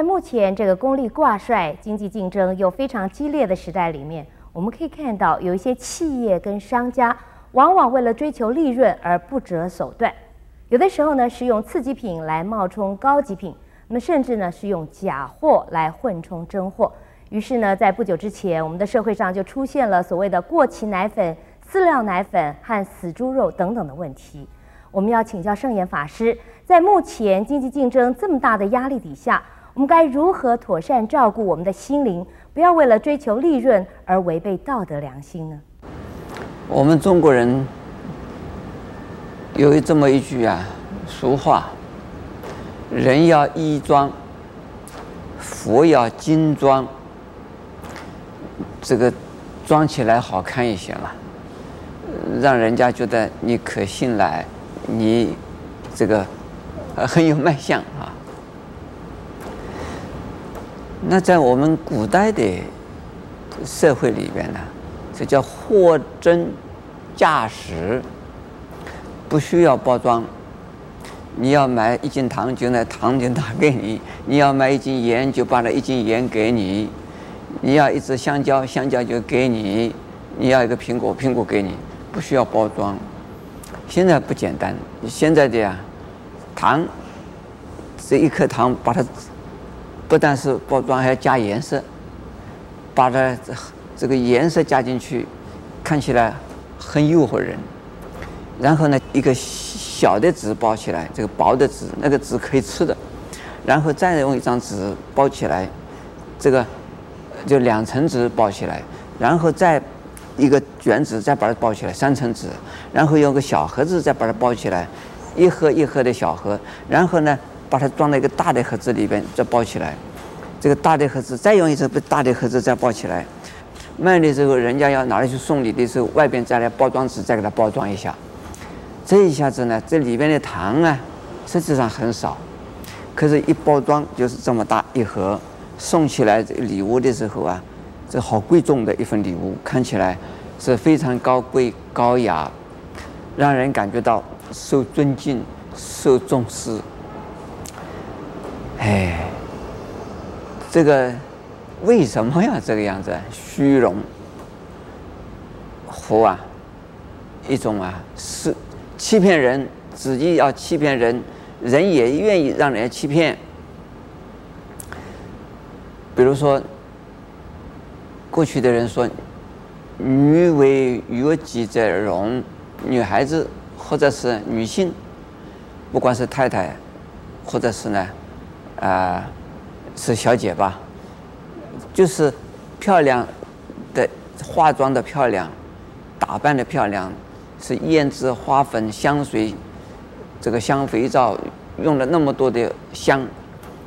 在目前这个功利挂帅、经济竞争又非常激烈的时代里面，我们可以看到有一些企业跟商家，往往为了追求利润而不择手段。有的时候呢，是用次级品来冒充高级品，那么甚至呢，是用假货来混充真货。于是呢，在不久之前，我们的社会上就出现了所谓的过期奶粉、饲料奶粉和死猪肉等等的问题。我们要请教圣严法师，在目前经济竞争这么大的压力底下，我们该如何妥善照顾我们的心灵，不要为了追求利润而违背道德良心呢？我们中国人。有这么一句啊俗话：“人要衣装，佛要金装。”这个装起来好看一些嘛，让人家觉得你可信赖，你这个很有卖相啊。那在我们古代的社会里边呢，这叫货真价实。不需要包装，你要买一斤糖，就拿糖就拿给你；你要买一斤盐，就把那一斤盐给你；你要一只香蕉，香蕉就给你；你要一个苹果，苹果给你，不需要包装。现在不简单，现在的呀，糖，这一颗糖把它不但是包装，还要加颜色，把它这个颜色加进去，看起来很诱惑人。然后呢，一个小的纸包起来，这个薄的纸，那个纸可以吃的，然后再用一张纸包起来，这个就两层纸包起来，然后再一个卷纸再把它包起来，三层纸，然后用个小盒子再把它包起来，一盒一盒的小盒，然后呢，把它装在一个大的盒子里边再包起来，这个大的盒子再用一层大的盒子再包起来，卖的时候人家要拿来去送礼的时候，外边再来包装纸再给它包装一下。这一下子呢，这里边的糖啊，实际上很少，可是，一包装就是这么大一盒，送起来这礼物的时候啊，这好贵重的一份礼物，看起来是非常高贵高雅，让人感觉到受尊敬、受重视。哎，这个为什么要这个样子？虚荣，和啊，一种啊是。欺骗人，自己要欺骗人，人也愿意让人家欺骗。比如说，过去的人说“女为悦己者容”，女孩子或者是女性，不管是太太，或者是呢，啊、是小姐吧，就是漂亮的化妆的漂亮，打扮的漂亮。是胭脂、花粉、香水，这个香肥皂用了那么多的香，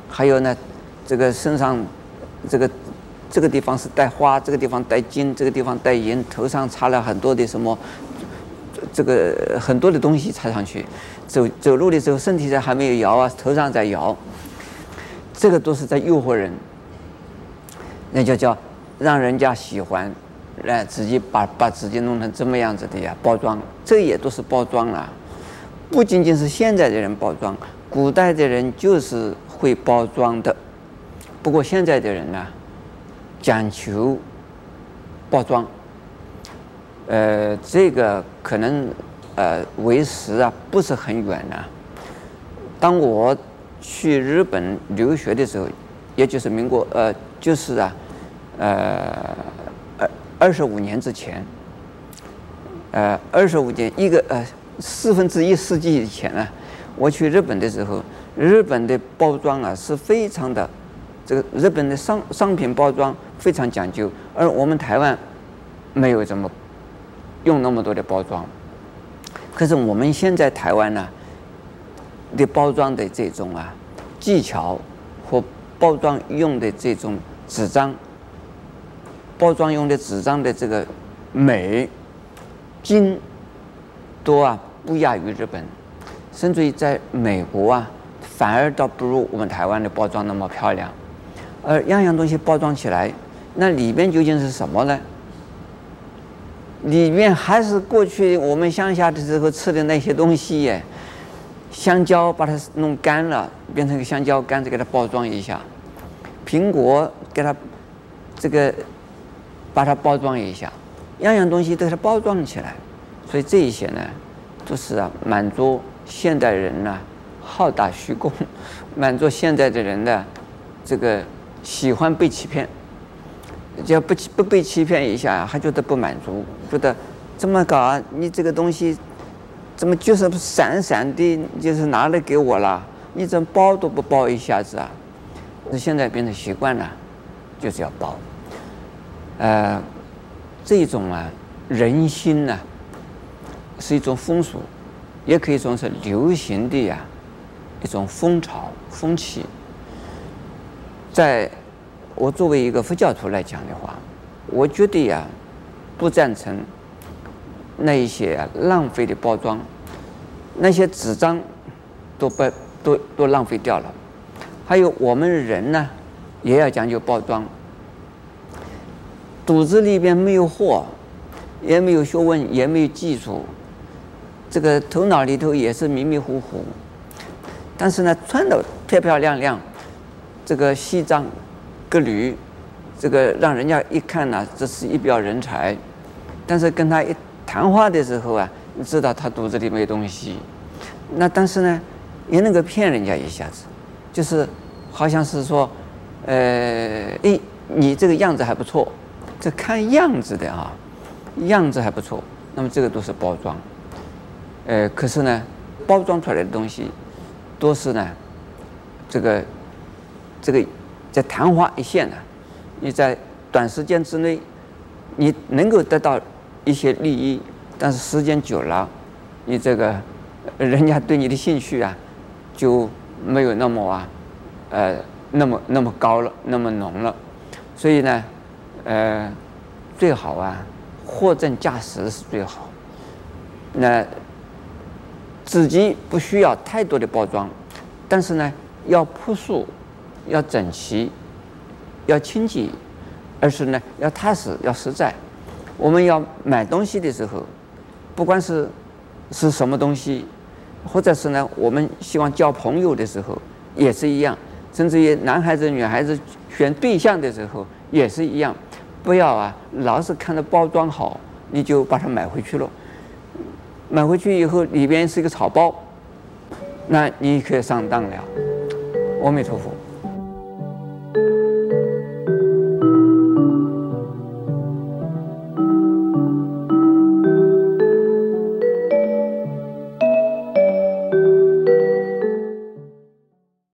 还有呢，这个身上，这个这个地方是带花，这个地方带金，这个地方带银，头上插了很多的什么，这个很多的东西插上去，走走路的时候身体在还没有摇啊，头上在摇，这个都是在诱惑人，那就叫让人家喜欢。来，自己把把自己弄成这么样子的呀，包装，这也都是包装了。不仅仅是现在的人包装，古代的人就是会包装的。不过现在的人呢，讲求包装。呃，这个可能呃为时啊不是很远了啊。当我去日本留学的时候，也就是民国呃，就是啊，呃。二二十五年之前，呃，二十五年一个呃四分之一世纪以前呢，我去日本的时候，日本的包装啊是非常的，这个日本的商商品包装非常讲究，而我们台湾没有这么用那么多的包装。可是我们现在台湾呢的包装的这种啊技巧和包装用的这种纸张。包装用的纸张的这个美、精多啊，不亚于日本，甚至于在美国啊，反而倒不如我们台湾的包装那么漂亮。而样样东西包装起来，那里面究竟是什么呢？里面还是过去我们乡下的时候吃的那些东西耶，香蕉把它弄干了，变成个香蕉干，再给它包装一下，苹果给它这个把它包装一下，样样东西都是包装起来，所以这一些呢，都是啊满足现代人呢、好大虚荣，满足现在的人的这个喜欢被欺骗，只要不不被欺骗一下，他觉得不满足，觉得这么搞，你这个东西怎么就是闪闪的，就是拿来给我了，你怎么包都不包一下子啊？那现在变成习惯了，就是要包。呃，这种啊人心呢、是一种风俗，也可以说是流行的呀、一种风潮风气。在我作为一个佛教徒来讲的话，我觉得呀，不赞成那一些、浪费的包装，那些纸张都被都都浪费掉了。还有我们人呢，也要讲究包装。肚子里边没有货，也没有学问，也没有技术，这个头脑里头也是迷迷糊糊。但是呢，穿的漂漂亮亮，这个西装革履，这个让人家一看呢，这是一表人才。但是跟他一谈话的时候啊，你知道他肚子里没东西。那但是呢，也能够骗人家一下子。就是，好像是说，呃，诶，你这个样子还不错，这看样子的啊，样子还不错。那么这个都是包装，呃，可是呢，包装出来的东西，都是呢，这个，这个，在昙花一现呢，你在短时间之内，你能够得到一些利益，但是时间久了，你这个，人家对你的兴趣啊，就。没有那么啊，呃，那么那么高了，那么浓了，所以呢，呃，最好啊，货真价实是最好。那自己不需要太多的包装，但是呢，要朴素，要整齐，要清洁，而是呢，要踏实，要实在。我们要买东西的时候，不管是是什么东西。或者是呢，我们希望交朋友的时候也是一样，甚至于男孩子、女孩子选对象的时候也是一样，不要啊，老是看着包装好，你就把它买回去了。买回去以后里边是一个草包，那你可以上当了。阿弥陀佛。